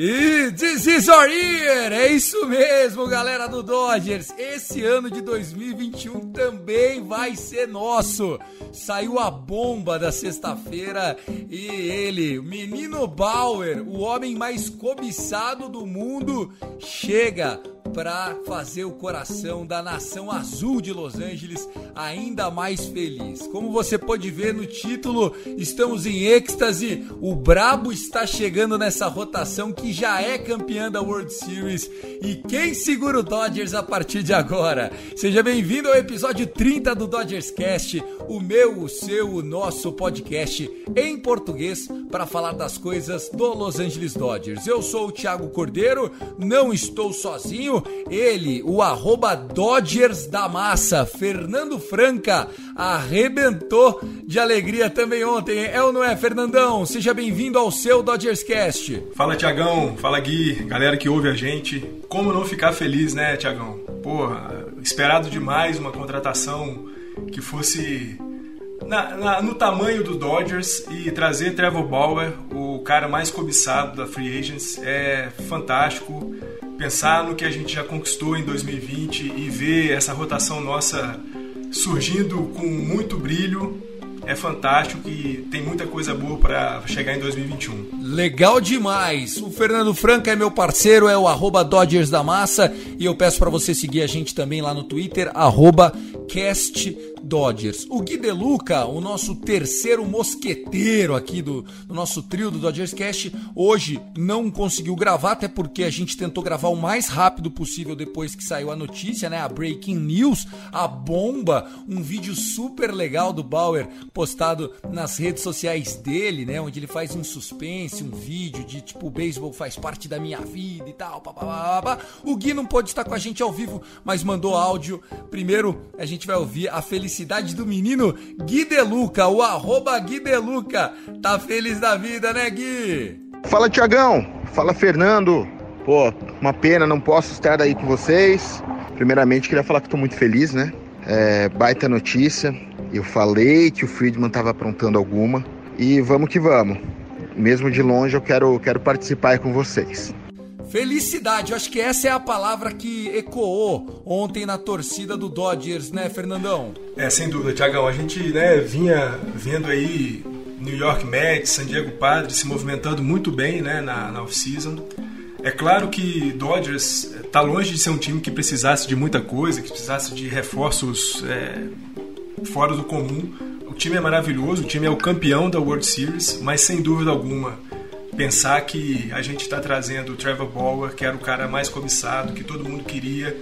E this is our year! É isso mesmo, galera do Dodgers! Esse ano de 2021 também vai ser nosso! Saiu a bomba da sexta-feira e ele, menino Bauer, o homem mais cobiçado do mundo, chega para fazer o coração da nação azul de Los Angeles ainda mais feliz. Como você pode ver no título, estamos em êxtase. O Brabo está chegando nessa rotação que já é campeã da World Series. E quem segura o Dodgers a partir de agora? Seja bem-vindo ao episódio 30 do Dodgers Cast, o meu, o seu, o nosso podcast em português para falar das coisas do Los Angeles Dodgers. Eu sou o Thiago Cordeiro, não estou sozinho. Ele, o arroba Dodgers da Massa, Fernando Franca, arrebentou de alegria também ontem. É ou não é, Fernandão? Seja bem-vindo ao seu Dodgers Cast. Fala Tiagão, fala Gui, galera que ouve a gente. Como não ficar feliz, né, Tiagão? Porra, esperado demais uma contratação que fosse na- na- no tamanho do Dodgers e trazer Trevor Bauer, o cara mais cobiçado da Free Agents, é fantástico. Pensar no que a gente já conquistou em 2020 e ver essa rotação nossa surgindo com muito brilho é fantástico e tem muita coisa boa para chegar em 2021. Legal demais! O Fernando Franca é meu parceiro, é o arroba Dodgers da Massa e eu peço para você seguir a gente também lá no Twitter, arroba Cast Dodgers. O Gui De Luca, o nosso terceiro mosqueteiro aqui do, do nosso trio do Dodgers Cast, hoje não conseguiu gravar, até porque a gente tentou gravar o mais rápido possível depois que saiu a notícia, né? A Breaking News, a bomba, um vídeo super legal do Bauer postado nas redes sociais dele, né? Onde ele faz um suspense, um vídeo de tipo, o beisebol faz parte da minha vida e tal, papapá. O Gui não pôde estar com a gente ao vivo, mas mandou áudio. Primeiro, a gente vai ouvir a felicidade do menino Gui Deluca, o arroba Gui Deluca. Tá feliz da vida, né, Gui? Fala Tiagão, fala Fernando. Pô, uma pena, não posso estar aí com vocês. Primeiramente, queria falar que estou muito feliz, né? É, baita notícia. Eu falei que o Friedman estava aprontando alguma. E vamos que vamos. Mesmo de longe, eu quero, quero participar aí com vocês. Felicidade, eu acho que essa é a palavra que ecoou ontem na torcida do Dodgers, né, Fernandão? É, sem dúvida, Tiagão. A gente né, vinha vendo aí New York Mets, San Diego Padres se movimentando muito bem né, na, na off-season. É claro que Dodgers está longe de ser um time que precisasse de muita coisa, que precisasse de reforços é, fora do comum. O time é maravilhoso, o time é o campeão da World Series, mas sem dúvida alguma pensar que a gente está trazendo o Trevor Bauer, que era o cara mais cobiçado, que todo mundo queria,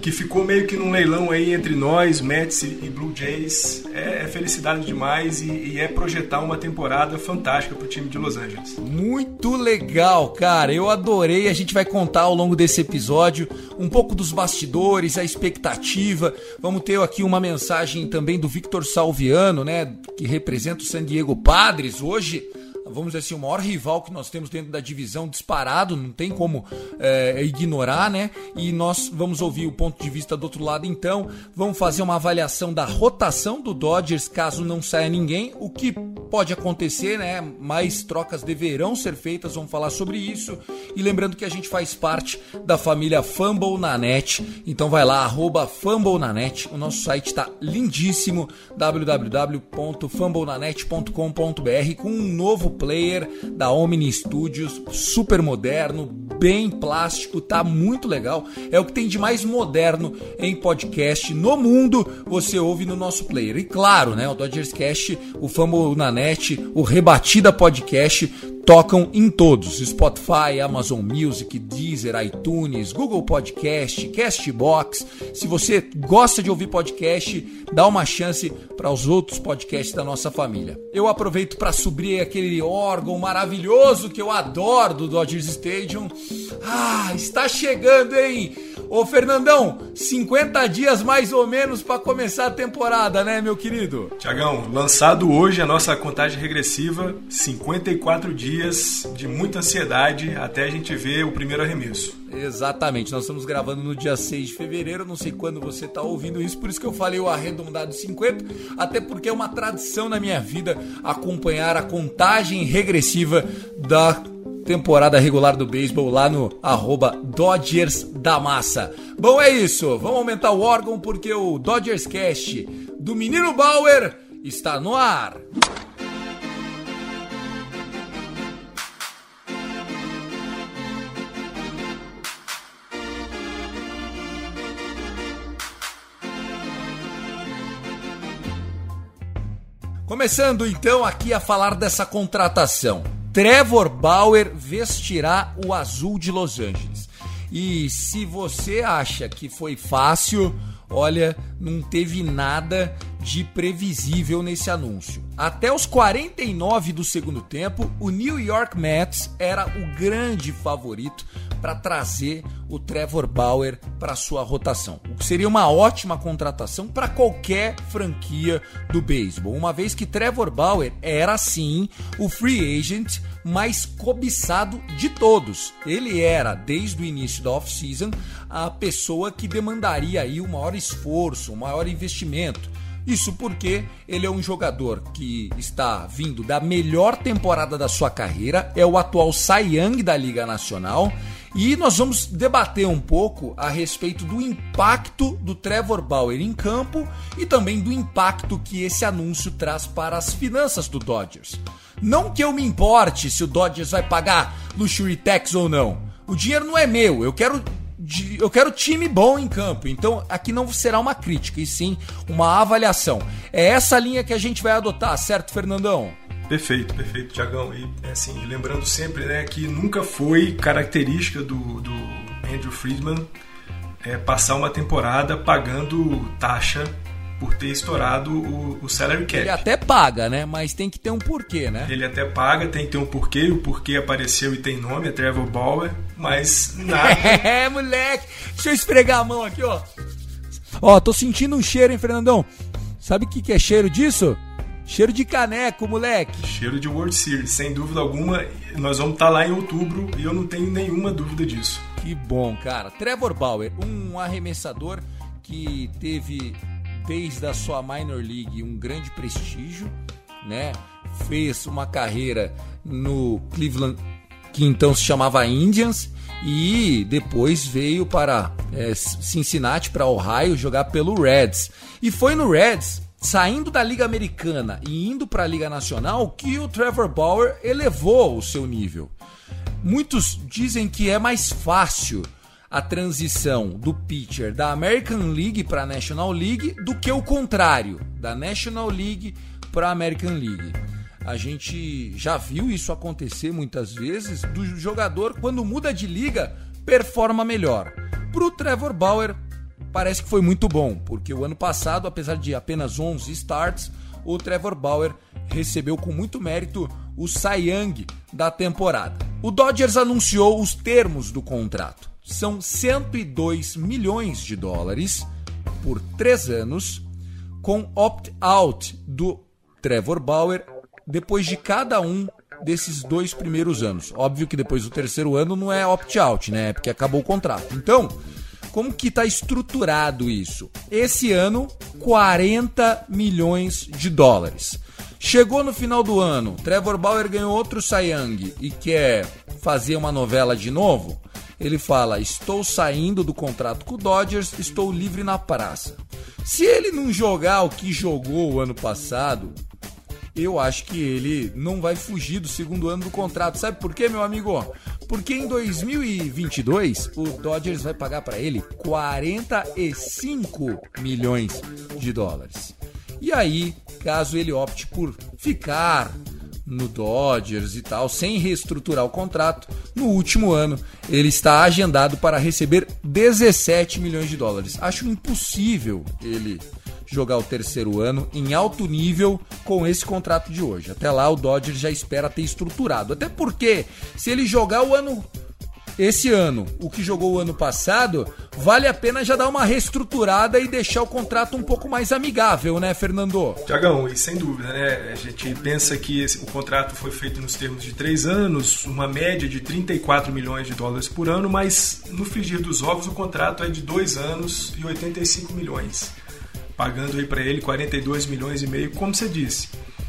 que ficou meio que num leilão aí entre nós, Mets e Blue Jays, é, é felicidade demais e, e, é projetar uma temporada fantástica para o time de Los Angeles. Muito legal, cara. Eu adorei. A gente vai contar ao longo desse episódio um pouco dos bastidores, a expectativa. Vamos ter aqui uma mensagem também do Victor Salviano, né, que representa o San Diego Padres hoje vamos dizer assim, o maior rival que nós temos dentro da divisão disparado, não tem como é, ignorar, né? E nós vamos ouvir o ponto de vista do outro lado então, vamos fazer uma avaliação da rotação do Dodgers caso não saia ninguém, o que pode acontecer, né? Mais trocas deverão ser feitas, vamos falar sobre isso. E lembrando que a gente faz parte da família Fumble na net, então vai lá, arroba Fumble na net, o nosso site está lindíssimo, www.fumblenanet.com.br com um novo player da Omni Studios, super moderno, bem plástico, tá muito legal. É o que tem de mais moderno em podcast no mundo, você ouve no nosso player. E claro, né, o Dodgers Cast, o Fumble na Net, o Rebatida Podcast tocam em todos: Spotify, Amazon Music, Deezer, iTunes, Google Podcast, Castbox. Se você gosta de ouvir podcast, dá uma chance para os outros podcasts da nossa família. Eu aproveito para subir aquele órgão maravilhoso que eu adoro do Dodgers Stadium. Ah, está chegando, hein? Ô Fernandão, 50 dias mais ou menos para começar a temporada, né, meu querido? Tiagão, lançado hoje a nossa contagem regressiva, 54 dias de muita ansiedade até a gente ver o primeiro arremesso. Exatamente, nós estamos gravando no dia 6 de fevereiro, não sei quando você está ouvindo isso, por isso que eu falei o arredondado 50, até porque é uma tradição na minha vida acompanhar a contagem regressiva da temporada regular do beisebol lá no arroba Dodgers da Massa. Bom, é isso. Vamos aumentar o órgão porque o Dodgers Cast do Menino Bauer está no ar. Começando então aqui a falar dessa contratação. Trevor Bauer vestirá o azul de Los Angeles. E se você acha que foi fácil, olha, não teve nada de previsível nesse anúncio. Até os 49 do segundo tempo, o New York Mets era o grande favorito para trazer o Trevor Bauer para sua rotação. O que seria uma ótima contratação para qualquer franquia do beisebol, uma vez que Trevor Bauer era sim o free agent mais cobiçado de todos. Ele era desde o início da off-season a pessoa que demandaria aí o maior esforço, o maior investimento. Isso porque ele é um jogador que está vindo da melhor temporada da sua carreira, é o atual Cy Young da Liga Nacional e nós vamos debater um pouco a respeito do impacto do Trevor Bauer em campo e também do impacto que esse anúncio traz para as finanças do Dodgers. Não que eu me importe se o Dodgers vai pagar luxury tax ou não. O dinheiro não é meu, eu quero eu quero time bom em campo. Então aqui não será uma crítica, e sim uma avaliação. É essa linha que a gente vai adotar, certo, Fernandão? Perfeito, perfeito, Tiagão. E assim, lembrando sempre né, que nunca foi característica do, do Andrew Friedman é, passar uma temporada pagando taxa por ter estourado o, o salary cap. Ele até paga, né? Mas tem que ter um porquê, né? Ele até paga, tem que ter um porquê. O porquê apareceu e tem nome, é Trevor Bauer. Mas nada. é, moleque. Deixa eu esfregar a mão aqui, ó. Ó, tô sentindo um cheiro, hein, Fernandão? Sabe o que, que é cheiro disso? Cheiro de caneco, moleque. Cheiro de World Series, sem dúvida alguma. Nós vamos estar tá lá em outubro e eu não tenho nenhuma dúvida disso. Que bom, cara. Trevor Bauer, um arremessador que teve desde a sua minor league um grande prestígio, né? Fez uma carreira no Cleveland, que então se chamava Indians, e depois veio para é, Cincinnati, para Ohio, jogar pelo Reds. E foi no Reds saindo da Liga Americana e indo para a Liga Nacional que o Trevor Bauer elevou o seu nível. Muitos dizem que é mais fácil a transição do pitcher da American League para a National League do que o contrário, da National League para a American League. A gente já viu isso acontecer muitas vezes do jogador quando muda de liga performa melhor. Para o Trevor Bauer parece que foi muito bom, porque o ano passado, apesar de apenas 11 starts, o Trevor Bauer recebeu com muito mérito o Cy Young da temporada. O Dodgers anunciou os termos do contrato. São 102 milhões de dólares por três anos, com opt-out do Trevor Bauer depois de cada um desses dois primeiros anos. Óbvio que depois do terceiro ano não é opt-out, né? Porque acabou o contrato. Então, como que está estruturado isso? Esse ano, 40 milhões de dólares. Chegou no final do ano, Trevor Bauer ganhou outro Young e quer fazer uma novela de novo. Ele fala: Estou saindo do contrato com o Dodgers, estou livre na praça. Se ele não jogar o que jogou o ano passado, eu acho que ele não vai fugir do segundo ano do contrato. Sabe por quê, meu amigo? Porque em 2022 o Dodgers vai pagar para ele 45 milhões de dólares. E aí, caso ele opte por ficar no Dodgers e tal, sem reestruturar o contrato, no último ano ele está agendado para receber 17 milhões de dólares. Acho impossível ele jogar o terceiro ano em alto nível com esse contrato de hoje. Até lá o Dodgers já espera ter estruturado. Até porque se ele jogar o ano esse ano, o que jogou o ano passado, vale a pena já dar uma reestruturada e deixar o contrato um pouco mais amigável, né, Fernando? Tiagão, e sem dúvida, né? A gente pensa que esse, o contrato foi feito nos termos de três anos, uma média de 34 milhões de dólares por ano, mas no frigir dos ovos o contrato é de dois anos e 85 milhões pagando aí para ele 42 milhões e meio, como você disse.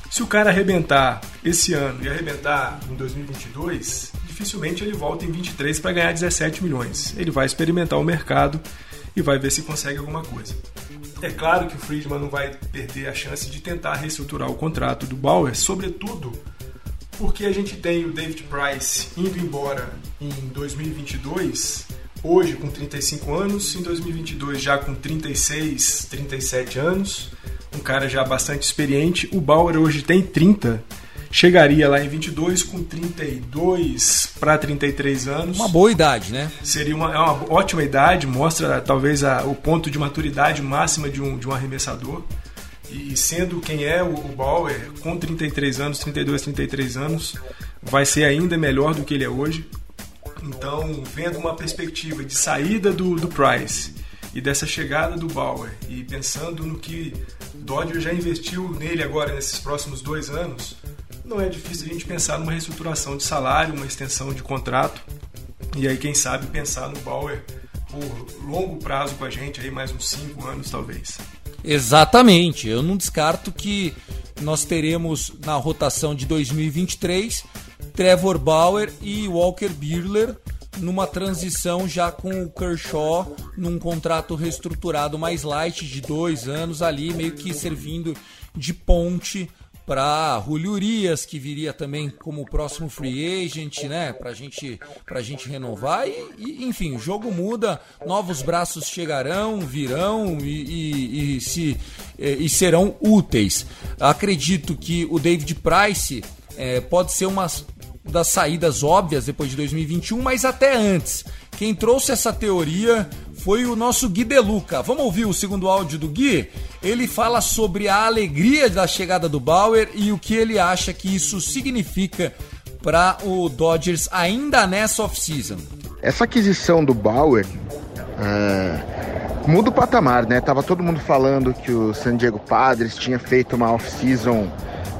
Se o cara arrebentar esse ano e arrebentar em 2022, dificilmente ele volta em 23 para ganhar 17 milhões. Ele vai experimentar o mercado e vai ver se consegue alguma coisa. É claro que o Friedman não vai perder a chance de tentar reestruturar o contrato do Bauer, sobretudo porque a gente tem o David Price indo embora em 2022 hoje com 35 anos, em 2022 já com 36, 37 anos, um cara já bastante experiente. O Bauer hoje tem 30, chegaria lá em 22 com 32 para 33 anos. Uma boa idade, né? Seria uma, é uma ótima idade, mostra talvez a, o ponto de maturidade máxima de um, de um arremessador. E sendo quem é o, o Bauer, com 33 anos, 32, 33 anos, vai ser ainda melhor do que ele é hoje. Então, vendo uma perspectiva de saída do, do Price e dessa chegada do Bauer e pensando no que Dodger já investiu nele agora nesses próximos dois anos, não é difícil a gente pensar numa reestruturação de salário, uma extensão de contrato e aí quem sabe pensar no Bauer por longo prazo com a gente, aí mais uns cinco anos talvez. Exatamente, eu não descarto que nós teremos na rotação de 2023 Trevor Bauer e Walker Buehler numa transição já com o Kershaw num contrato reestruturado mais light de dois anos ali, meio que servindo de ponte para Julio Urias, que viria também como próximo free agent, né? Pra gente, pra gente renovar. E, e enfim, o jogo muda, novos braços chegarão, virão e, e, e se, e, serão úteis. Acredito que o David Price é, pode ser uma das saídas óbvias depois de 2021, mas até antes. Quem trouxe essa teoria foi o nosso Gui Deluca. Vamos ouvir o segundo áudio do Gui? Ele fala sobre a alegria da chegada do Bauer e o que ele acha que isso significa para o Dodgers ainda nessa off-season. Essa aquisição do Bauer é, muda o patamar, né? Tava todo mundo falando que o San Diego Padres tinha feito uma off-season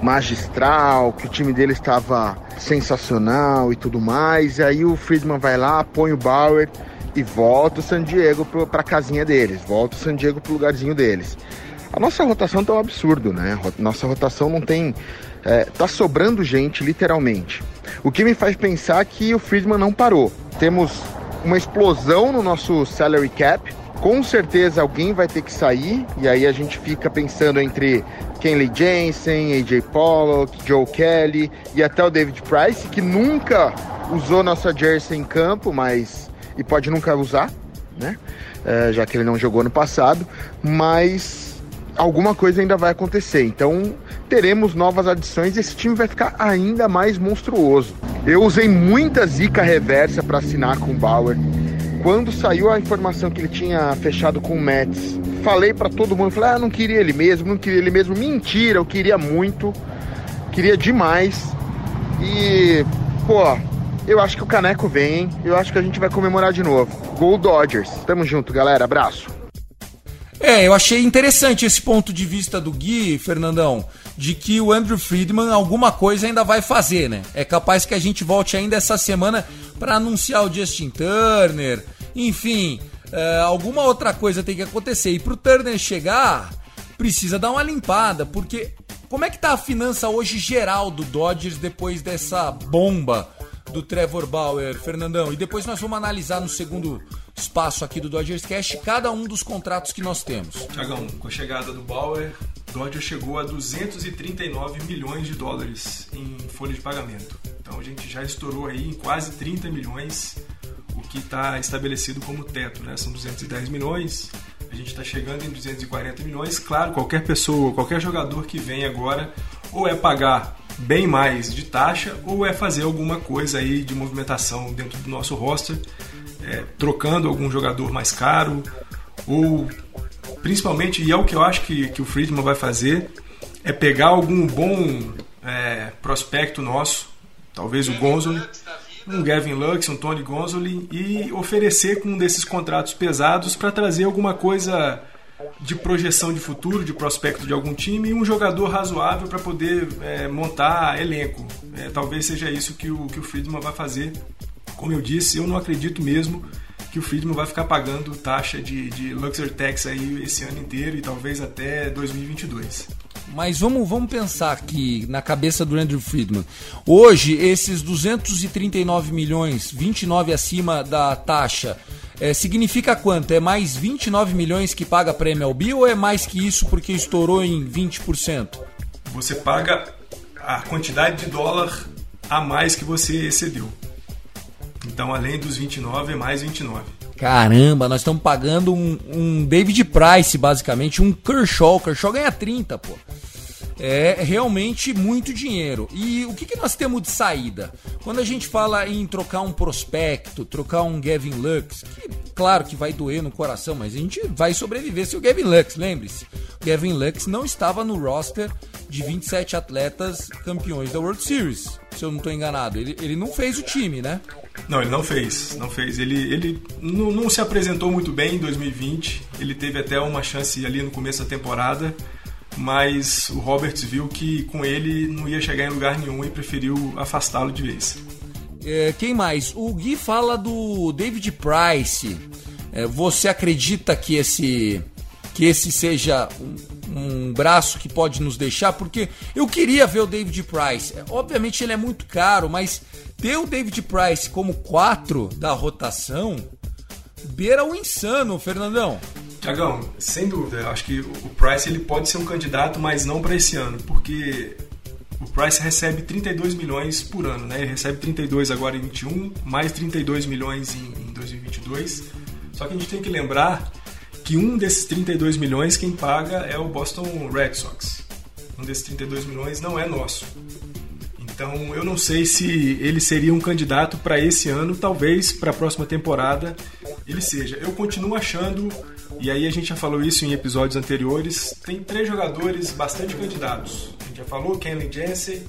magistral, que o time dele estava sensacional e tudo mais. E aí o Friedman vai lá, põe o Bauer e volta o San Diego para a casinha deles, volta o San Diego para o lugarzinho deles. A nossa rotação tá um absurdo, né? Nossa rotação não tem. É, tá sobrando gente, literalmente. O que me faz pensar que o Friedman não parou. Temos uma explosão no nosso salary cap com certeza alguém vai ter que sair, e aí a gente fica pensando entre Kenley Jensen, AJ Pollock, Joe Kelly e até o David Price, que nunca usou nossa jersey em campo, mas e pode nunca usar, né? É, já que ele não jogou no passado, mas alguma coisa ainda vai acontecer. Então teremos novas adições e esse time vai ficar ainda mais monstruoso. Eu usei muita zica reversa para assinar com o Bauer quando saiu a informação que ele tinha fechado com o Mets, falei para todo mundo, falei, ah, não queria ele mesmo, não queria ele mesmo. Mentira, eu queria muito, queria demais. E, pô, eu acho que o caneco vem, hein? Eu acho que a gente vai comemorar de novo. Gol Dodgers. Tamo junto, galera. Abraço. É, eu achei interessante esse ponto de vista do Gui, Fernandão, de que o Andrew Friedman alguma coisa ainda vai fazer, né? É capaz que a gente volte ainda essa semana para anunciar o Justin Turner, enfim, é, alguma outra coisa tem que acontecer. E pro Turner chegar, precisa dar uma limpada, porque como é que tá a finança hoje geral do Dodgers depois dessa bomba do Trevor Bauer, Fernandão? E depois nós vamos analisar no segundo espaço aqui do Dodgers Cash cada um dos contratos que nós temos. Tiagão, com a chegada do Bauer, Dodgers chegou a 239 milhões de dólares em folha de pagamento. Então a gente já estourou aí em quase 30 milhões o que está estabelecido como teto, né? São 210 milhões, a gente está chegando em 240 milhões. Claro, qualquer pessoa, qualquer jogador que vem agora, ou é pagar bem mais de taxa, ou é fazer alguma coisa aí de movimentação dentro do nosso roster, é, trocando algum jogador mais caro, ou principalmente, e é o que eu acho que, que o Friedman vai fazer, é pegar algum bom é, prospecto nosso, talvez o Gonzalo, um Gavin Lux, um Tony Gonzoli e oferecer com um desses contratos pesados para trazer alguma coisa de projeção de futuro, de prospecto de algum time e um jogador razoável para poder é, montar elenco. É, talvez seja isso que o, que o Friedman vai fazer. Como eu disse, eu não acredito mesmo que o Friedman vai ficar pagando taxa de, de Luxury Tax aí esse ano inteiro e talvez até 2022. Mas vamos, vamos pensar aqui na cabeça do Andrew Friedman. Hoje, esses 239 milhões, 29 acima da taxa, é, significa quanto? É mais 29 milhões que paga para MLB ou é mais que isso porque estourou em 20%? Você paga a quantidade de dólar a mais que você excedeu. Então, além dos 29, é mais 29. Caramba, nós estamos pagando um, um, David Price, basicamente, um Kershaw. Kershaw ganha 30, pô. É realmente muito dinheiro. E o que, que nós temos de saída? Quando a gente fala em trocar um prospecto, trocar um Gavin Lux, que claro que vai doer no coração, mas a gente vai sobreviver se o Gavin Lux, lembre-se. O Gavin Lux não estava no roster de 27 atletas campeões da World Series, se eu não estou enganado. Ele, ele não fez o time, né? Não, ele não fez, não fez. Ele, ele não, não, se apresentou muito bem em 2020. Ele teve até uma chance ali no começo da temporada, mas o Roberts viu que com ele não ia chegar em lugar nenhum e preferiu afastá-lo de vez. É, quem mais? O Gui fala do David Price. É, você acredita que esse que esse seja um, um, braço que pode nos deixar? Porque eu queria ver o David Price. É, obviamente ele é muito caro, mas ter o David Price como 4 da rotação beira o insano, Fernandão. Tiagão, sem dúvida, acho que o Price ele pode ser um candidato, mas não para esse ano, porque o Price recebe 32 milhões por ano, né? Ele recebe 32 agora em 21, mais 32 milhões em, em 2022. Só que a gente tem que lembrar que um desses 32 milhões quem paga é o Boston Red Sox. Um desses 32 milhões não é nosso. Então eu não sei se ele seria um candidato para esse ano, talvez para a próxima temporada ele seja. Eu continuo achando, e aí a gente já falou isso em episódios anteriores, tem três jogadores bastante candidatos. A gente já falou, Kenley Jensen,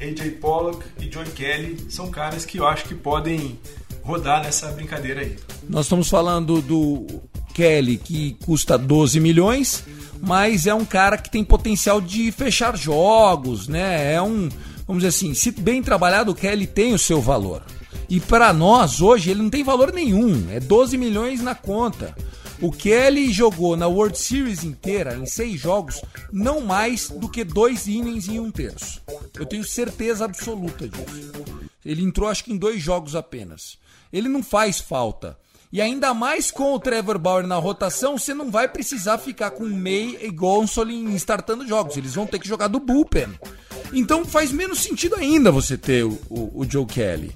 AJ Pollock e Joey Kelly, são caras que eu acho que podem rodar nessa brincadeira aí. Nós estamos falando do Kelly, que custa 12 milhões, mas é um cara que tem potencial de fechar jogos, né? É um vamos dizer assim, se bem trabalhado, o Kelly tem o seu valor. E para nós, hoje, ele não tem valor nenhum. É 12 milhões na conta. O Kelly jogou na World Series inteira, em seis jogos, não mais do que dois innings em um terço. Eu tenho certeza absoluta disso. Ele entrou, acho que em dois jogos apenas. Ele não faz falta. E ainda mais com o Trevor Bauer na rotação, você não vai precisar ficar com May e Gonsolin startando jogos. Eles vão ter que jogar do bullpen. Então faz menos sentido ainda você ter o, o, o Joe Kelly.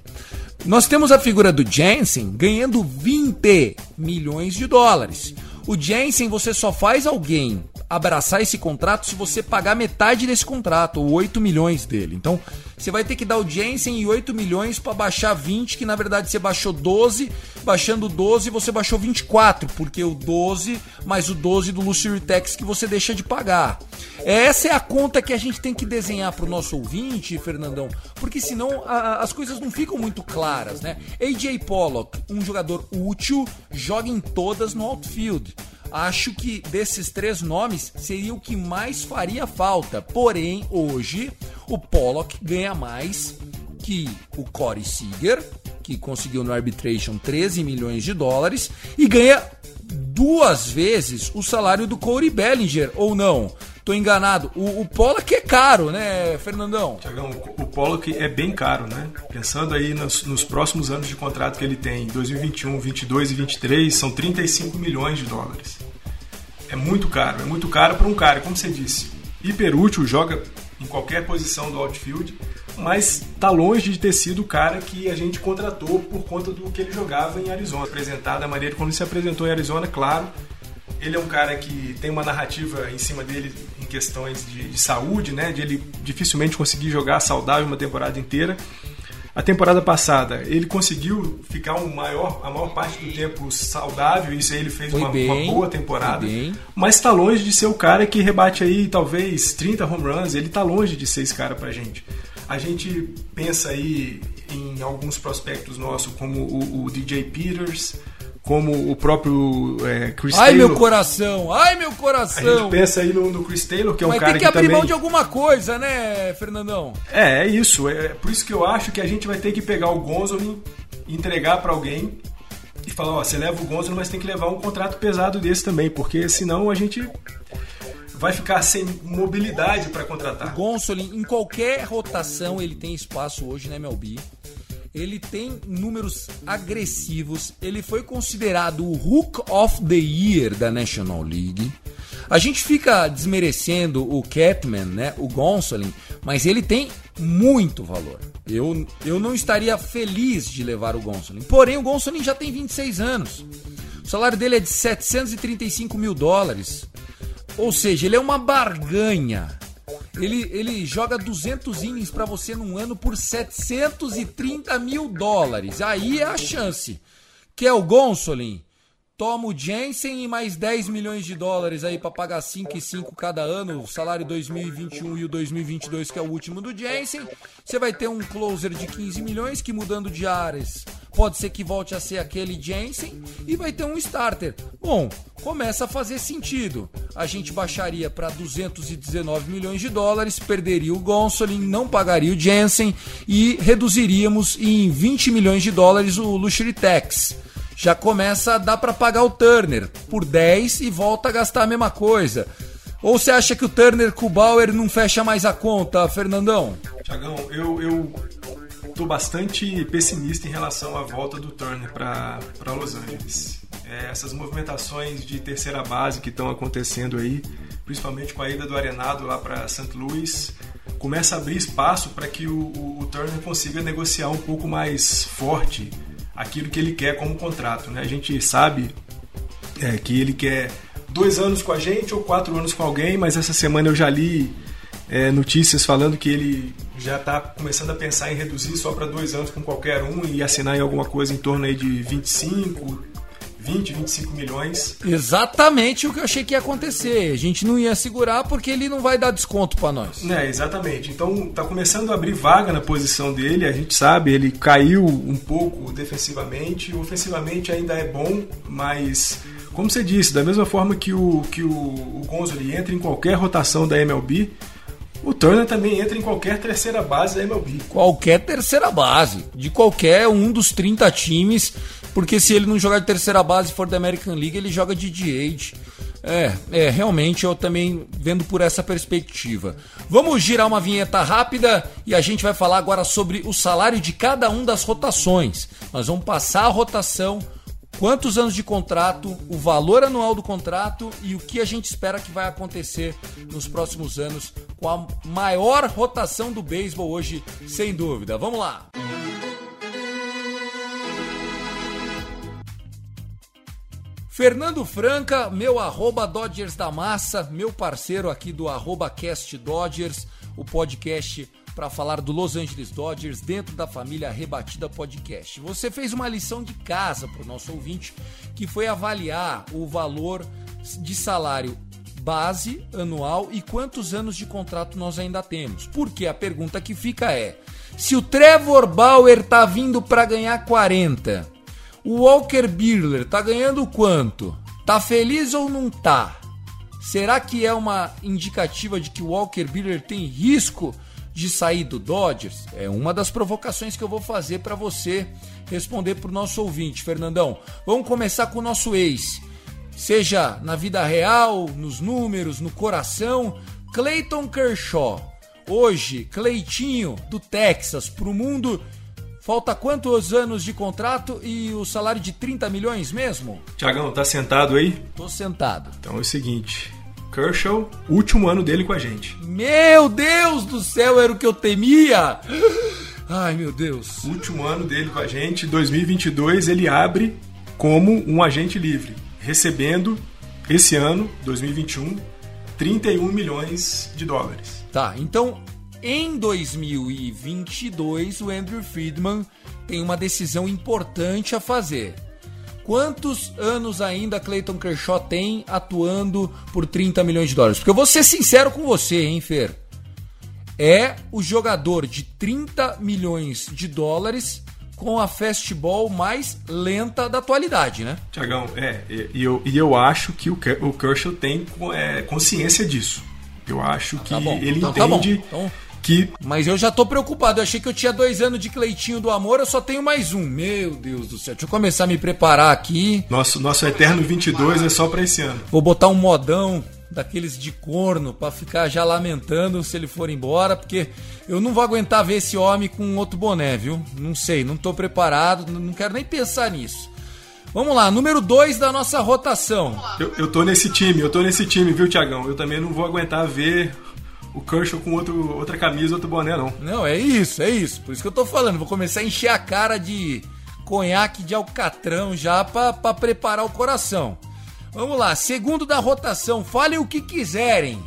Nós temos a figura do Jensen ganhando 20 milhões de dólares. O Jensen você só faz alguém abraçar esse contrato se você pagar metade desse contrato, ou 8 milhões dele. Então, você vai ter que dar o Jensen e 8 milhões para baixar 20, que na verdade você baixou 12, baixando 12 você baixou 24, porque o 12 mais o 12 do Luxury Tax que você deixa de pagar. Essa é a conta que a gente tem que desenhar para o nosso ouvinte, Fernandão, porque senão a, as coisas não ficam muito claras, né? AJ Pollock, um jogador útil, joga em todas no outfield. Acho que desses três nomes seria o que mais faria falta. Porém, hoje o Pollock ganha mais que o Corey Seager, que conseguiu no arbitration 13 milhões de dólares, e ganha duas vezes o salário do Corey Bellinger, ou não? Tô enganado. O, o Pollock é caro, né, Fernandão? Tiagão, o Pollock é bem caro, né? Pensando aí nos, nos, próximos anos de contrato que ele tem, 2021, 22 e 23, são 35 milhões de dólares. É muito caro, é muito caro para um cara, como você disse, hiper útil, joga em qualquer posição do outfield, mas tá longe de ter sido o cara que a gente contratou por conta do que ele jogava em Arizona. Apresentar da maneira como ele se apresentou em Arizona, claro, ele é um cara que tem uma narrativa em cima dele questões de, de saúde, né? De ele dificilmente conseguir jogar saudável uma temporada inteira. A temporada passada ele conseguiu ficar um maior, a maior parte do tempo saudável, isso aí ele fez uma, bem, uma, boa temporada. Mas está longe de ser o cara que rebate aí talvez 30 home runs, ele está longe de ser esse cara pra gente. A gente pensa aí em alguns prospectos nossos como o, o DJ Peters, como o próprio é, Chris ai, Taylor. Ai, meu coração! Ai, meu coração! A gente pensa aí no, no Chris Taylor, que é um Mas cara tem que, que abrir também... mão de alguma coisa, né, Fernandão? É, é isso. É por isso que eu acho que a gente vai ter que pegar o Gonzolin, entregar para alguém e falar, ó, você leva o Gonzolin, mas tem que levar um contrato pesado desse também, porque senão a gente vai ficar sem mobilidade para contratar. O Gonsolin, em qualquer rotação, ele tem espaço hoje na MLB ele tem números agressivos, ele foi considerado o Hook of the Year da National League. A gente fica desmerecendo o Catman, né, o Gonsolin, mas ele tem muito valor. Eu, eu não estaria feliz de levar o Gonsolin. Porém, o Gonsolin já tem 26 anos. O salário dele é de 735 mil dólares. Ou seja, ele é uma barganha. Ele, ele joga 200 innings para você num ano por 730 mil dólares. Aí é a chance. Que é o Gonsolin. Toma o Jensen e mais 10 milhões de dólares aí para pagar 5 e 5 cada ano, o salário 2021 e o 2022 que é o último do Jensen. Você vai ter um closer de 15 milhões que mudando de áreas pode ser que volte a ser aquele Jensen e vai ter um starter. Bom, começa a fazer sentido. A gente baixaria para 219 milhões de dólares, perderia o Gonsolin, não pagaria o Jensen e reduziríamos em 20 milhões de dólares o Luxury Tax já começa a dar para pagar o Turner por 10 e volta a gastar a mesma coisa. Ou você acha que o Turner com o Bauer não fecha mais a conta, Fernandão? Tiagão, eu, eu tô bastante pessimista em relação à volta do Turner para Los Angeles. É, essas movimentações de terceira base que estão acontecendo aí, principalmente com a ida do Arenado lá para St. Louis, começa a abrir espaço para que o, o, o Turner consiga negociar um pouco mais forte aquilo que ele quer como contrato. Né? A gente sabe é, que ele quer dois anos com a gente ou quatro anos com alguém, mas essa semana eu já li é, notícias falando que ele já está começando a pensar em reduzir só para dois anos com qualquer um e assinar em alguma coisa em torno aí de 25, 20, 25 milhões. Exatamente o que eu achei que ia acontecer. A gente não ia segurar porque ele não vai dar desconto para nós. É, exatamente. Então tá começando a abrir vaga na posição dele, a gente sabe, ele caiu um pouco defensivamente, ofensivamente ainda é bom, mas como você disse, da mesma forma que o que o, o Gonzoli entra em qualquer rotação da MLB, o Turner também entra em qualquer terceira base da MLB. Qualquer terceira base, de qualquer um dos 30 times porque se ele não jogar de terceira base for da American League, ele joga de DH. É, é, realmente eu também vendo por essa perspectiva. Vamos girar uma vinheta rápida e a gente vai falar agora sobre o salário de cada um das rotações. Nós vamos passar a rotação, quantos anos de contrato, o valor anual do contrato e o que a gente espera que vai acontecer nos próximos anos com a maior rotação do beisebol hoje, sem dúvida. Vamos lá! Fernando Franca, meu arroba Dodgers da Massa, meu parceiro aqui do arroba Cast Dodgers, o podcast para falar do Los Angeles Dodgers dentro da família Rebatida Podcast. Você fez uma lição de casa para o nosso ouvinte, que foi avaliar o valor de salário base anual e quantos anos de contrato nós ainda temos. Porque a pergunta que fica é: se o Trevor Bauer tá vindo para ganhar 40 o Walker Buehler tá ganhando quanto? Tá feliz ou não tá? Será que é uma indicativa de que o Walker Buehler tem risco de sair do Dodgers? É uma das provocações que eu vou fazer para você responder pro nosso ouvinte, Fernandão. Vamos começar com o nosso ex. Seja na vida real, nos números, no coração, Clayton Kershaw. Hoje, Cleitinho do Texas pro mundo Falta quantos anos de contrato e o salário de 30 milhões mesmo? Tiagão, tá sentado aí? Tô sentado. Então é o seguinte: Kershaw, último ano dele com a gente. Meu Deus do céu, era o que eu temia! Ai, meu Deus. Último ano dele com a gente, 2022, ele abre como um agente livre, recebendo esse ano, 2021, 31 milhões de dólares. Tá, então em 2022, o Andrew Friedman tem uma decisão importante a fazer. Quantos anos ainda Clayton Kershaw tem atuando por 30 milhões de dólares? Porque eu vou ser sincero com você, hein, Fer? É o jogador de 30 milhões de dólares com a fastball mais lenta da atualidade, né? Tiagão, é, e eu, e eu acho que o, o Kershaw tem é, consciência disso. Eu acho que tá ele então, entende. Tá então, que. Mas eu já tô preocupado. Eu achei que eu tinha dois anos de Cleitinho do Amor, eu só tenho mais um. Meu Deus do céu. Deixa eu começar a me preparar aqui. Nosso, nosso Eterno 22 é só pra esse ano. Vou botar um modão daqueles de corno para ficar já lamentando se ele for embora, porque eu não vou aguentar ver esse homem com outro boné, viu? Não sei, não tô preparado, não quero nem pensar nisso. Vamos lá, número 2 da nossa rotação. Eu, eu tô nesse time, eu tô nesse time, viu, Tiagão? Eu também não vou aguentar ver o Kershaw com outro, outra camisa, outro boné, não. Não, é isso, é isso. Por isso que eu tô falando. Vou começar a encher a cara de conhaque de alcatrão já pra preparar o coração. Vamos lá, segundo da rotação, falem o que quiserem.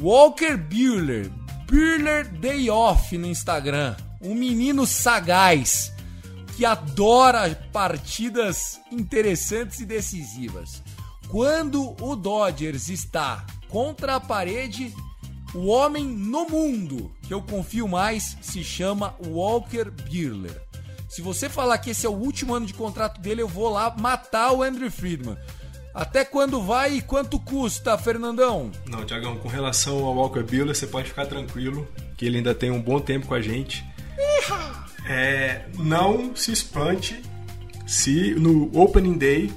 Walker Buehler, Buehler Day Off no Instagram. Um menino sagaz que adora partidas interessantes e decisivas. Quando o Dodgers está contra a parede, o homem no mundo que eu confio mais se chama Walker Buehler. Se você falar que esse é o último ano de contrato dele, eu vou lá matar o Andrew Friedman. Até quando vai e quanto custa, Fernandão? Não, Tiagão, com relação ao Walker Buehler, você pode ficar tranquilo que ele ainda tem um bom tempo com a gente. É, não se espante se no Opening Day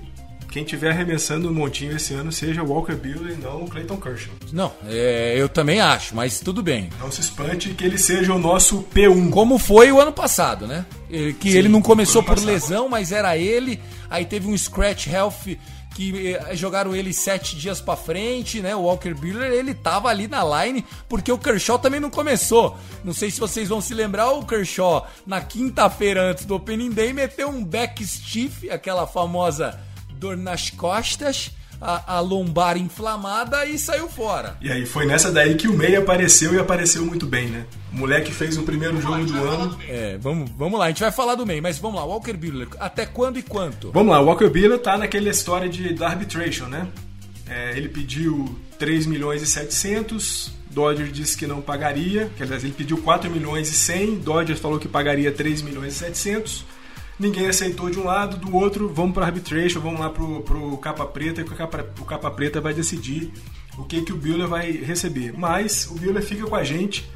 quem tiver arremessando o montinho esse ano seja o Walker Buehler e não o Clayton Kershaw. Não, é, eu também acho, mas tudo bem. Não se espante que ele seja o nosso P1. Como foi o ano passado, né? Que Sim, ele não começou por lesão, mas era ele. Aí teve um scratch health que eh, jogaram ele sete dias para frente, né? O Walker Buehler, ele tava ali na line porque o Kershaw também não começou. Não sei se vocês vão se lembrar, o Kershaw na quinta-feira antes do Opening Day meteu um back stiff, aquela famosa dor nas costas, a, a, lombar inflamada e saiu fora. E aí foi nessa daí que o May apareceu e apareceu muito bem, né? O moleque fez o primeiro jogo do ano. É, vamos, vamos lá, a gente vai falar do May, mas vamos lá, Walker Buehler, até quando e quanto? Vamos lá, o Walker Buehler tá naquela história de da arbitration, né? É, ele pediu 3 milhões e 700, Dodgers disse que não pagaria, quer dizer, ele pediu 4 milhões e 100, Dodgers falou que pagaria 3 milhões e 700 ninguém aceitou de um lado, do outro, vamos para arbitration, vamos lá pro, pro capa preta, e o capa, o capa preta vai decidir o que, que o Buehler vai receber. Mas o Buehler fica com a gente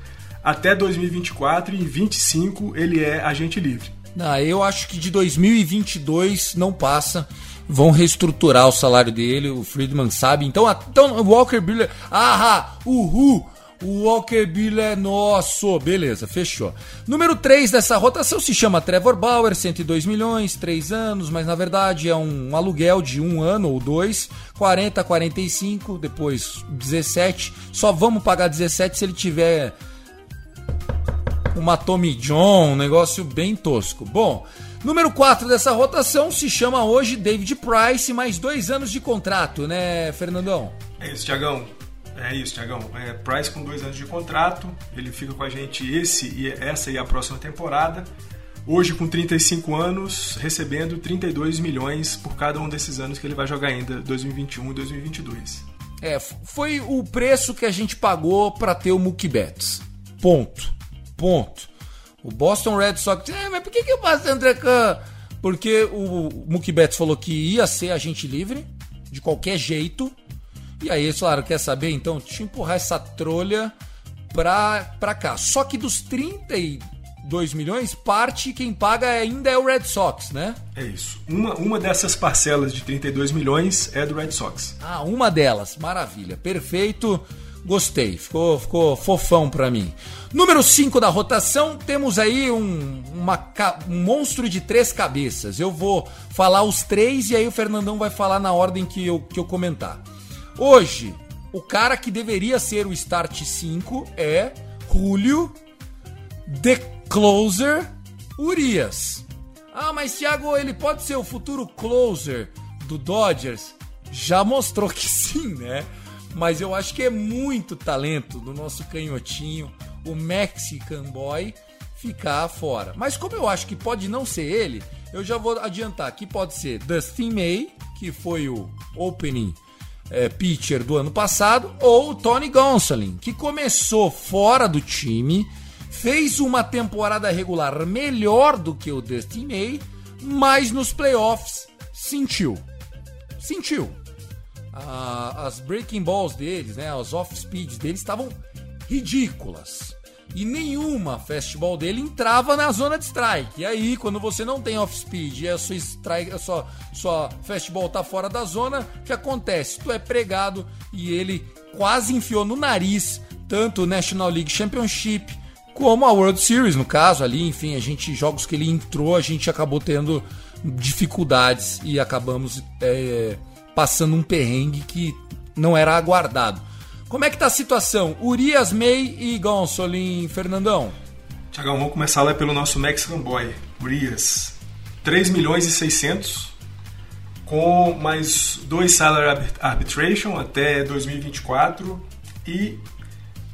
até 2024 e em 25 ele é agente livre. Não, eu acho que de 2022 não passa. Vão reestruturar o salário dele, o Friedman sabe. Então, então Walker Buehler, ah, uhul, o Walker Bill é nosso. Beleza, fechou. Número 3 dessa rotação se chama Trevor Bauer, 102 milhões, 3 anos, mas na verdade é um aluguel de um ano ou dois, 40, 45, depois 17. Só vamos pagar 17 se ele tiver uma Tommy John, um negócio bem tosco. Bom, número 4 dessa rotação se chama hoje David Price, mais dois anos de contrato, né, Fernandão? É isso, Tiagão. É isso, Tiagão. É, Price com dois anos de contrato, ele fica com a gente esse e essa e a próxima temporada. Hoje, com 35 anos, recebendo 32 milhões por cada um desses anos que ele vai jogar ainda, 2021 e 2022. É, foi o preço que a gente pagou para ter o Mookie Betts. Ponto. Ponto. O Boston Red Sox, é, mas por que, que o Boston André Porque o Mookie Betts falou que ia ser agente livre de qualquer jeito. E aí eles falaram, quer saber? Então, deixa eu empurrar essa trolha pra, pra cá. Só que dos 32 milhões, parte quem paga ainda é o Red Sox, né? É isso. Uma, uma dessas parcelas de 32 milhões é do Red Sox. Ah, uma delas. Maravilha. Perfeito. Gostei. Ficou, ficou fofão pra mim. Número 5 da rotação, temos aí um, uma, um monstro de três cabeças. Eu vou falar os três e aí o Fernandão vai falar na ordem que eu, que eu comentar. Hoje, o cara que deveria ser o start 5 é Julio The Closer Urias. Ah, mas Thiago, ele pode ser o futuro closer do Dodgers? Já mostrou que sim, né? Mas eu acho que é muito talento do nosso canhotinho, o Mexican Boy, ficar fora. Mas como eu acho que pode não ser ele, eu já vou adiantar que pode ser Dustin May, que foi o opening é, pitcher do ano passado, ou Tony Gonsolin, que começou fora do time, fez uma temporada regular melhor do que o Dustin May, mas nos playoffs sentiu. Sentiu as breaking balls deles, né, as off speeds deles estavam ridículas. E nenhuma fastball dele entrava na zona de strike. E aí, quando você não tem off speed e a sua strike, a sua, sua fastball tá fora da zona, o que acontece? Tu é pregado e ele quase enfiou no nariz tanto o National League Championship como a World Series, no caso ali, enfim, a gente jogos que ele entrou, a gente acabou tendo dificuldades e acabamos é, passando um perrengue que não era aguardado. Como é que tá a situação? Urias, May e Gonsolin, Fernandão? Tiagão, vamos começar lá pelo nosso Mexican Boy, Urias. 3 milhões e 600, com mais dois salary arbitration até 2024 e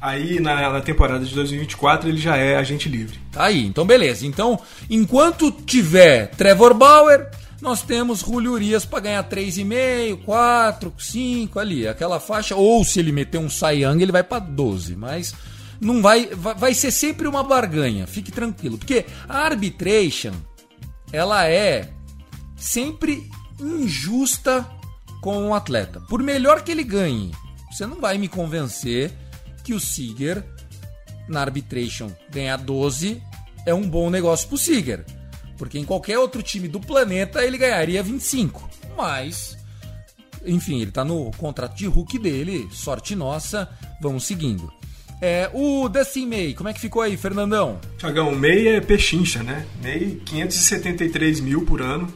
aí na, na, temporada de 2024 ele já é agente livre. Tá aí, então beleza. Então, enquanto tiver Trevor Bauer, nós temos Julio Urias para ganhar 3,5, 4, 5 ali, aquela faixa. Ou se ele meter um Young, ele vai para 12, mas não vai, vai, vai ser sempre uma barganha, fique tranquilo, porque a arbitration ela é sempre injusta com o atleta. Por melhor que ele ganhe, você não vai me convencer que o Seager na arbitration ganhar 12 é um bom negócio pro Seager. Porque em qualquer outro time do planeta ele ganharia 25. Mas, enfim, ele tá no contrato de Hulk dele, sorte nossa, vamos seguindo. É, o Dustin May, como é que ficou aí, Fernandão? Tiagão, o May é pechincha, né? May, 573 mil por ano,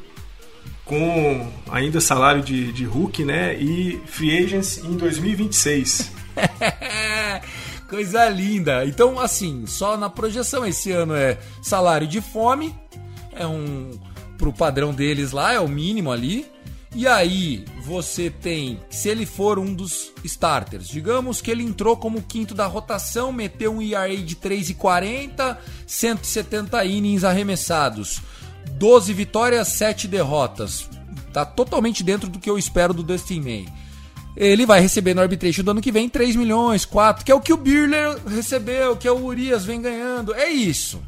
com ainda salário de, de Hulk, né? E free agents em 2026. Coisa linda. Então, assim, só na projeção esse ano é salário de fome, é um pro padrão deles lá, é o mínimo ali. E aí você tem, se ele for um dos starters, digamos que ele entrou como quinto da rotação, meteu um ERA de 3,40, 170 innings arremessados, 12 vitórias, 7 derrotas. Tá totalmente dentro do que eu espero do Dustin May. Ele vai receber no arbitration do ano que vem 3 milhões, 4, que é o que o Birler recebeu, que é o Urias vem ganhando. É isso.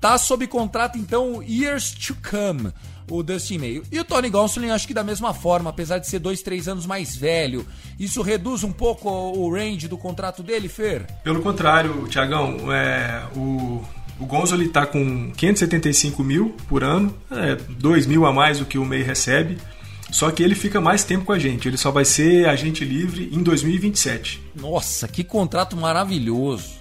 Tá sob contrato, então, Years to Come, o Dustin May. E o Tony Gonsolin, acho que da mesma forma, apesar de ser dois, três anos mais velho, isso reduz um pouco o range do contrato dele, Fer? Pelo contrário, Tiagão, é, o, o Gonzoli está com 575 mil por ano, é, 2 mil a mais do que o May recebe. Só que ele fica mais tempo com a gente. Ele só vai ser agente livre em 2027. Nossa, que contrato maravilhoso.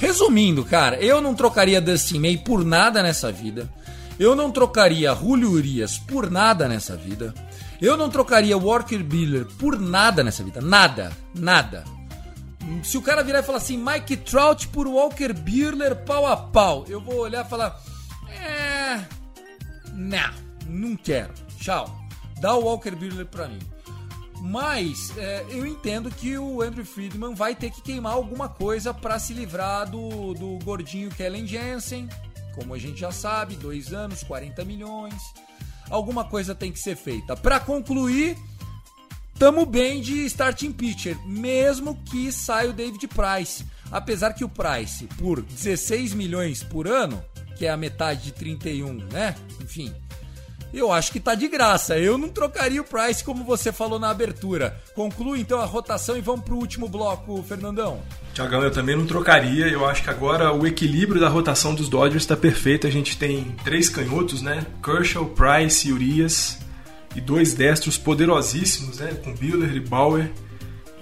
Resumindo, cara, eu não trocaria Dustin May por nada nessa vida. Eu não trocaria Julio Urias por nada nessa vida. Eu não trocaria Walker Buehler por nada nessa vida. Nada. Nada. Se o cara virar e falar assim, Mike Trout por Walker Buehler pau a pau, eu vou olhar e falar, é... Não, não quero. Tchau. Dá o Walker Buehler pra mim. Mas é, eu entendo que o Andrew Friedman vai ter que queimar alguma coisa para se livrar do, do gordinho Kellen Jensen. Como a gente já sabe, dois anos, 40 milhões. Alguma coisa tem que ser feita. Para concluir, tamo bem de starting pitcher, mesmo que saia o David Price. Apesar que o Price, por 16 milhões por ano, que é a metade de 31, né? Enfim, eu acho que tá de graça. Eu não trocaria o Price como você falou na abertura. Conclui então a rotação e vamos pro último bloco, Fernandão. Tiagão, eu também não trocaria. Eu acho que agora o equilíbrio da rotação dos Dodgers está perfeito. A gente tem três canhotos, né? Kershaw, Price e Urias. E dois destros poderosíssimos, né? Com Buehler e Bauer.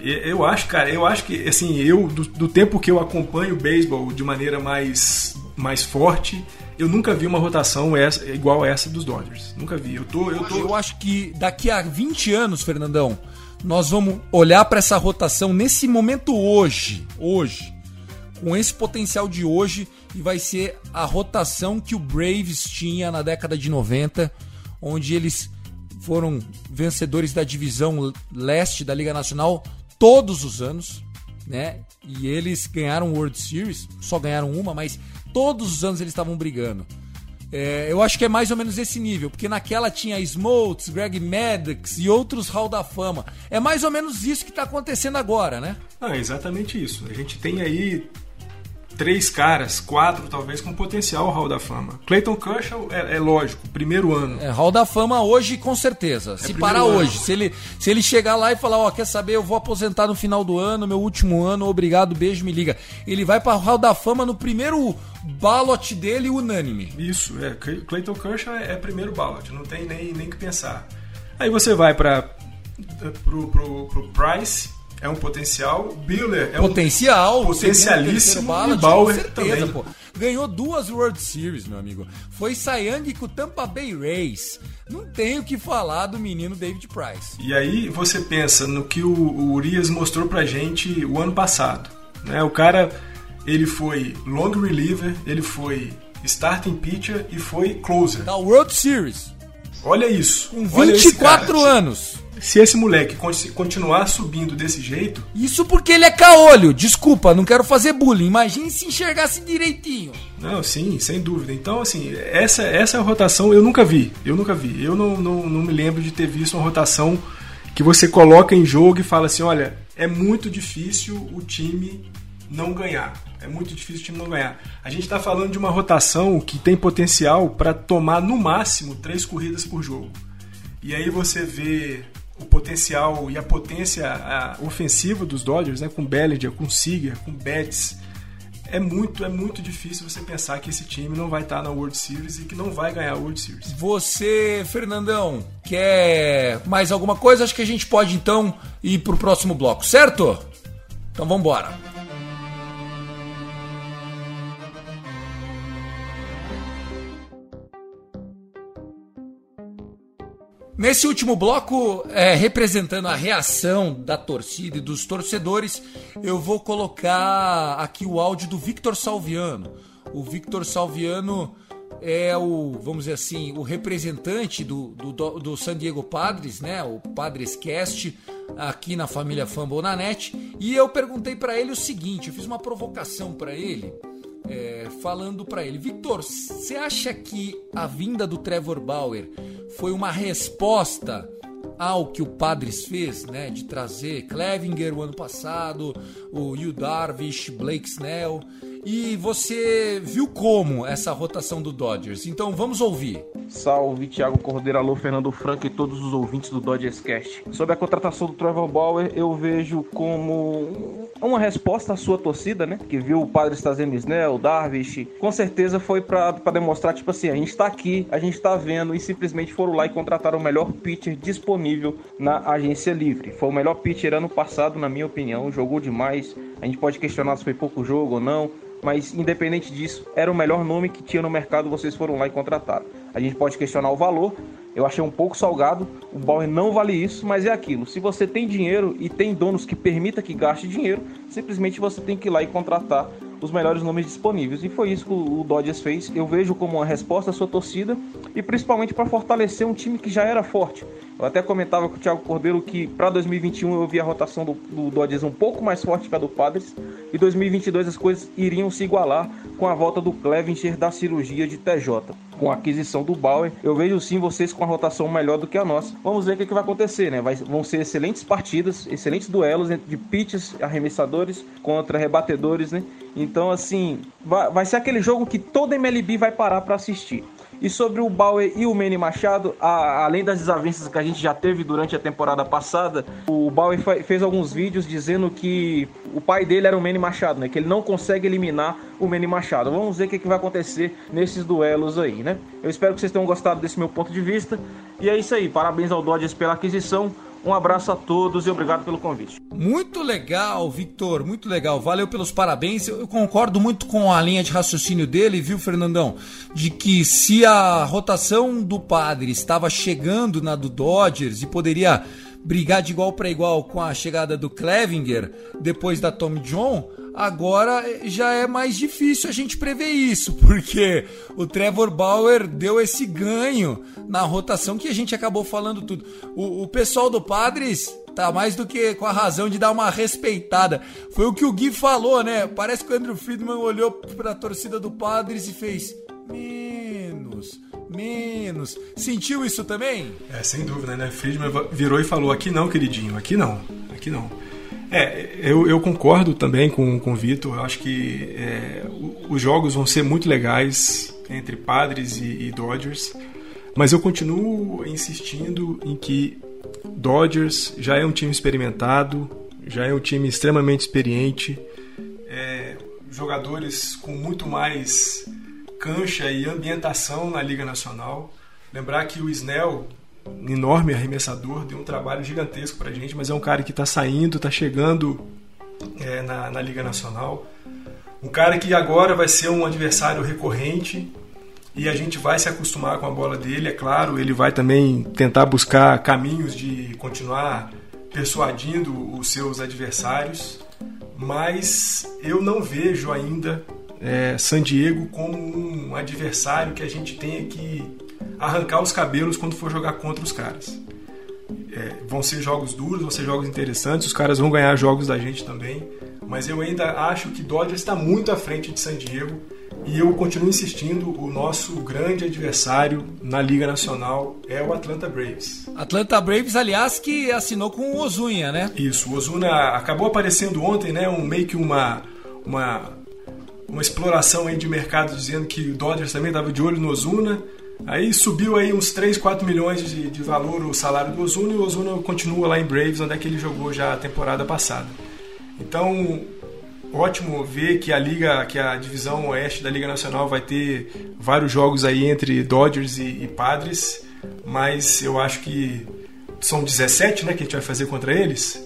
Eu acho, cara, eu acho que, assim, eu, do, do tempo que eu acompanho o beisebol de maneira mais, mais forte, eu nunca vi uma rotação essa, igual essa dos Dodgers. Nunca vi. Eu, tô, eu, tô... eu acho que daqui a 20 anos, Fernandão, nós vamos olhar para essa rotação nesse momento hoje, hoje, com esse potencial de hoje, e vai ser a rotação que o Braves tinha na década de 90, onde eles foram vencedores da divisão leste da Liga Nacional todos os anos, né? E eles ganharam World Series, só ganharam uma, mas todos os anos eles estavam brigando. É, eu acho que é mais ou menos esse nível, porque naquela tinha Smoltz, Greg Maddox e outros Hall da Fama. É mais ou menos isso que está acontecendo agora, né? Ah, exatamente isso. A gente tem aí três caras, quatro talvez, com potencial Hall da Fama. Clayton Kershaw é, é, lógico, primeiro ano. É, Hall da Fama hoje, com certeza. É se parar ano. hoje, se ele, se ele chegar lá e falar, ó, oh, quer saber, eu vou aposentar no final do ano, meu último ano, obrigado, beijo, me liga. Ele vai para Hall da Fama no primeiro ballot dele unânime. Isso, é. Clayton Kershaw é, é primeiro ballot, não tem nem, nem que pensar. Aí você vai para pro, pro, pro Price, é um potencial. Buehler é potencial, um potencialíssimo. Bala, e Bauer certeza, também. Pô. Ganhou duas World Series, meu amigo. Foi Sayang com o Tampa Bay Rays. Não tenho o que falar do menino David Price. E aí você pensa no que o, o Urias mostrou pra gente o ano passado. Né? O cara, ele foi long reliever, ele foi starting pitcher e foi closer. Da World Series. Olha isso. Com 24 anos se esse moleque continuar subindo desse jeito. Isso porque ele é caolho. Desculpa, não quero fazer bullying. Imagine se enxergasse direitinho. Não, sim, sem dúvida. Então, assim, essa, essa rotação eu nunca vi. Eu nunca vi. Eu não, não, não me lembro de ter visto uma rotação que você coloca em jogo e fala assim: olha, é muito difícil o time não ganhar. É muito difícil o time não ganhar. A gente está falando de uma rotação que tem potencial para tomar no máximo três corridas por jogo. E aí você vê o potencial e a potência a, ofensiva dos Dodgers, né, com Bellinger, com Seager, com Betts, é muito, é muito difícil você pensar que esse time não vai estar na World Series e que não vai ganhar a World Series. Você, Fernandão, quer mais alguma coisa? Acho que a gente pode então ir para o próximo bloco, certo? Então vamos embora. Nesse último bloco, é, representando a reação da torcida e dos torcedores, eu vou colocar aqui o áudio do Victor Salviano. O Victor Salviano é o, vamos dizer assim, o representante do, do, do San Diego Padres, né? O Padres Cast aqui na família Fumble na net. E eu perguntei para ele o seguinte, eu fiz uma provocação para ele. É, falando para ele, Victor, você acha que a vinda do Trevor Bauer foi uma resposta ao que o Padres fez, né, de trazer Clevinger o ano passado, o Yu Darvish, Blake Snell, e você viu como essa rotação do Dodgers. Então vamos ouvir. Salve Thiago Cordeiro, alô Fernando Franco e todos os ouvintes do Dodgers Cast. Sobre a contratação do Trevor Bauer, eu vejo como uma resposta à sua torcida, né? Que viu o Padres trazendo Snell, Darvish. Com certeza foi para demonstrar, tipo assim, a gente tá aqui, a gente tá vendo e simplesmente foram lá e contrataram o melhor pitcher disponível na agência livre. Foi o melhor pitcher ano passado, na minha opinião, jogou demais. A gente pode questionar se foi pouco jogo ou não, mas independente disso, era o melhor nome que tinha no mercado, vocês foram lá e contrataram. A gente pode questionar o valor, eu achei um pouco salgado, o Bauer não vale isso, mas é aquilo. Se você tem dinheiro e tem donos que permita que gaste dinheiro, simplesmente você tem que ir lá e contratar os melhores nomes disponíveis. E foi isso que o Dodgers fez. Eu vejo como uma resposta à sua torcida e principalmente para fortalecer um time que já era forte. Eu até comentava com o Thiago Cordeiro que para 2021 eu vi a rotação do, do Dodgers um pouco mais forte que a do Padres e 2022 as coisas iriam se igualar com a volta do Clevinger da cirurgia de TJ. Com a aquisição do Bauer, eu vejo sim vocês com a rotação melhor do que a nossa. Vamos ver o que, que vai acontecer, né? Vai, vão ser excelentes partidas, excelentes duelos entre pitches, arremessadores contra rebatedores, né? Então, assim, vai, vai ser aquele jogo que toda MLB vai parar para assistir. E sobre o Bauer e o Manny Machado, a, além das desavenças que a gente já teve durante a temporada passada, o Bauer fez alguns vídeos dizendo que o pai dele era o Manny Machado, né? Que ele não consegue eliminar o Manny Machado. Vamos ver o que, que vai acontecer nesses duelos aí, né? Eu espero que vocês tenham gostado desse meu ponto de vista. E é isso aí. Parabéns ao Dodgers pela aquisição. Um abraço a todos e obrigado pelo convite. Muito legal, Victor, muito legal. Valeu pelos parabéns. Eu concordo muito com a linha de raciocínio dele, viu, Fernandão? De que se a rotação do Padre estava chegando na do Dodgers e poderia brigar de igual para igual com a chegada do Clevinger depois da Tom John, agora já é mais difícil a gente prever isso, porque o Trevor Bauer deu esse ganho na rotação que a gente acabou falando tudo. O, o pessoal do Padres tá mais do que com a razão de dar uma respeitada. Foi o que o Gui falou, né? Parece que o Andrew Friedman olhou para a torcida do Padres e fez menos menos. Sentiu isso também? É, sem dúvida, né? Friedman virou e falou: aqui não, queridinho, aqui não, aqui não. É, eu, eu concordo também com, com o Vitor. Eu acho que é, os jogos vão ser muito legais entre Padres e, e Dodgers, mas eu continuo insistindo em que Dodgers já é um time experimentado, já é um time extremamente experiente, é, jogadores com muito mais cancha e ambientação na Liga Nacional. Lembrar que o Snell, enorme arremessador, deu um trabalho gigantesco para a gente, mas é um cara que está saindo, está chegando é, na, na Liga Nacional. Um cara que agora vai ser um adversário recorrente e a gente vai se acostumar com a bola dele, é claro. Ele vai também tentar buscar caminhos de continuar persuadindo os seus adversários, mas eu não vejo ainda é, San Diego como um adversário que a gente tenha que arrancar os cabelos quando for jogar contra os caras. É, vão ser jogos duros, vão ser jogos interessantes, os caras vão ganhar jogos da gente também, mas eu ainda acho que Dodgers está muito à frente de San Diego e eu continuo insistindo, o nosso grande adversário na Liga Nacional é o Atlanta Braves. Atlanta Braves, aliás, que assinou com o Ozuna, né? Isso, o Ozuna acabou aparecendo ontem, né? Um, meio que uma, uma uma exploração aí de mercado dizendo que o Dodgers também estava de olho no Ozuna. Aí subiu aí uns 3, 4 milhões de, de valor o salário do Ozuna e o Ozuna continua lá em Braves, onde é que ele jogou já a temporada passada. Então, ótimo ver que a liga, que a divisão oeste da Liga Nacional vai ter vários jogos aí entre Dodgers e, e Padres, mas eu acho que são 17, né, que a gente vai fazer contra eles.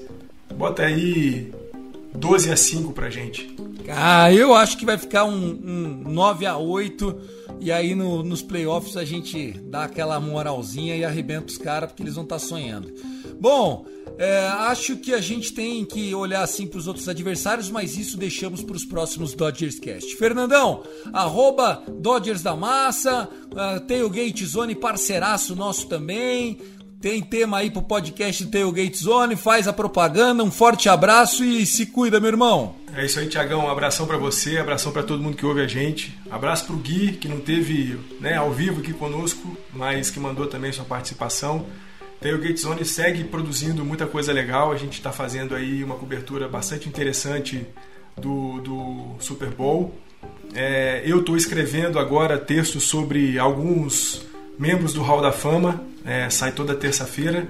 Bota aí 12 a 5 pra gente. Ah, eu acho que vai ficar um, um 9 a 8 e aí no, nos playoffs a gente dá aquela moralzinha e arrebenta os caras porque eles vão estar tá sonhando. Bom, é, acho que a gente tem que olhar assim para os outros adversários, mas isso deixamos para os próximos Dodgers Cast. Fernandão, arroba Dodgers da Massa, uh, Tailgate Zone parceiraço nosso também. Tem tema aí pro podcast Tailgate Zone, faz a propaganda, um forte abraço e se cuida, meu irmão. É isso aí, Tiagão. Um abração para você, abração para todo mundo que ouve a gente. Abraço pro Gui, que não teve né, ao vivo aqui conosco, mas que mandou também sua participação. Tailgate Zone segue produzindo muita coisa legal. A gente está fazendo aí uma cobertura bastante interessante do, do Super Bowl. É, eu estou escrevendo agora textos sobre alguns membros do Hall da Fama é, sai toda terça-feira.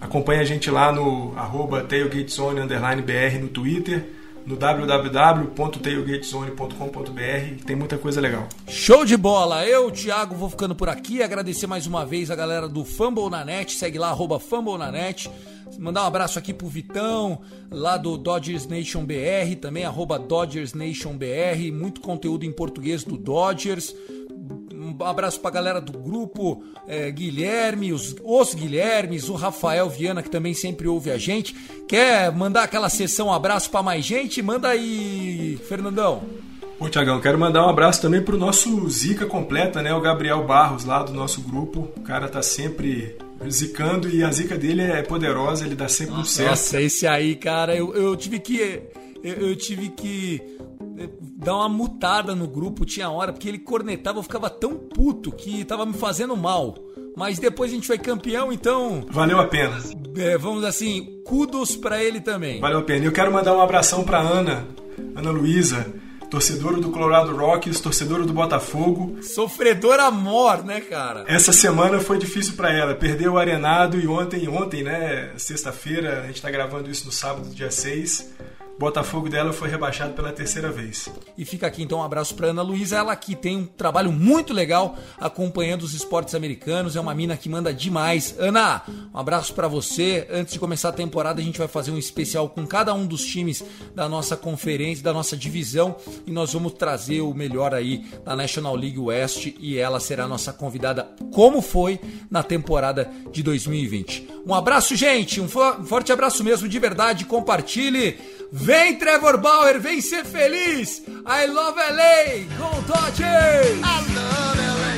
Acompanhe a gente lá no arroba no Twitter, no www.tailgatezone.com.br. Tem muita coisa legal. Show de bola! Eu, Thiago, vou ficando por aqui. Agradecer mais uma vez a galera do Fumble na Net. Segue lá, arroba Fumble na Net. Mandar um abraço aqui pro Vitão, lá do Dodgers Nation BR, também arroba Dodgers Nation BR. Muito conteúdo em português do Dodgers. Um abraço pra galera do grupo, é, Guilherme, os, os Guilhermes, o Rafael Viana, que também sempre ouve a gente. Quer mandar aquela sessão abraço para mais gente? Manda aí, Fernandão. Ô, Tiagão, quero mandar um abraço também pro nosso Zica completa, né? O Gabriel Barros, lá do nosso grupo. O cara tá sempre zicando e a zica dele é poderosa, ele dá sempre um certo. Nossa, esse aí, cara, eu, eu tive que. Eu, eu tive que dar uma mutada no grupo, tinha hora, porque ele cornetava, eu ficava tão puto que tava me fazendo mal. Mas depois a gente foi campeão, então. Valeu a pena. É, vamos assim, kudos para ele também. Valeu a pena. Eu quero mandar um abração pra Ana, Ana Luísa torcedora do Colorado Rockies, torcedora do Botafogo. Sofredora amor, né, cara? Essa semana foi difícil para ela. Perdeu o Arenado e ontem, ontem, né, sexta-feira, a gente tá gravando isso no sábado, dia 6. Botafogo dela foi rebaixado pela terceira vez. E fica aqui então um abraço para Ana Luísa, ela que tem um trabalho muito legal acompanhando os esportes americanos, é uma mina que manda demais. Ana, um abraço para você. Antes de começar a temporada, a gente vai fazer um especial com cada um dos times da nossa conferência, da nossa divisão, e nós vamos trazer o melhor aí da National League West e ela será nossa convidada, como foi na temporada de 2020. Um abraço, gente, um forte abraço mesmo de verdade, compartilhe. Vem, Trevor Bauer, vem ser feliz! I love LA! Go Dodgers! I love